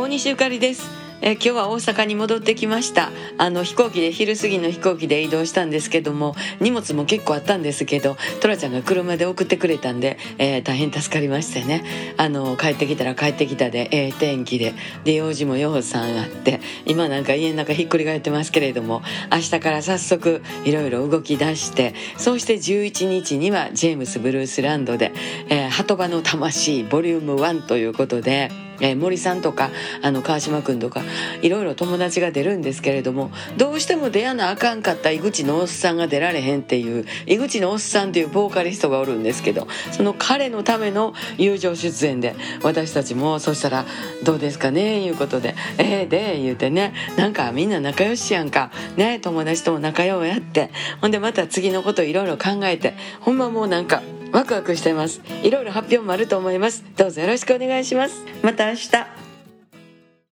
大西ゆかりです。え今日は大阪に戻ってきましたあの飛行機で昼過ぎの飛行機で移動したんですけども荷物も結構あったんですけどトラちゃんが車で送ってくれたんで、えー、大変助かりましてねあの帰ってきたら帰ってきたでええー、天気でで用事もようさんあって今なんか家の中ひっくり返ってますけれども明日から早速いろいろ動き出してそうして11日にはジェームス・ブルースランドで「えー、鳩場の魂ボリューム1ということで。え、森さんとかあの川島君とかいろいろ友達が出るんですけれどもどうしても出やなあかんかった井口のおっさんが出られへんっていう井口のおっさんっていうボーカリストがおるんですけどその彼のための友情出演で私たちもそしたら「どうですかね?」いうことで「ええー、で」言うてねなんかみんな仲良しやんか。ね？友達とも仲良うやって。ほんでまた次のこといろいろ考えてほんまもうなんかワクワクしてます。いろいろ発表もあると思います。どうぞよろしくお願いします。また明日。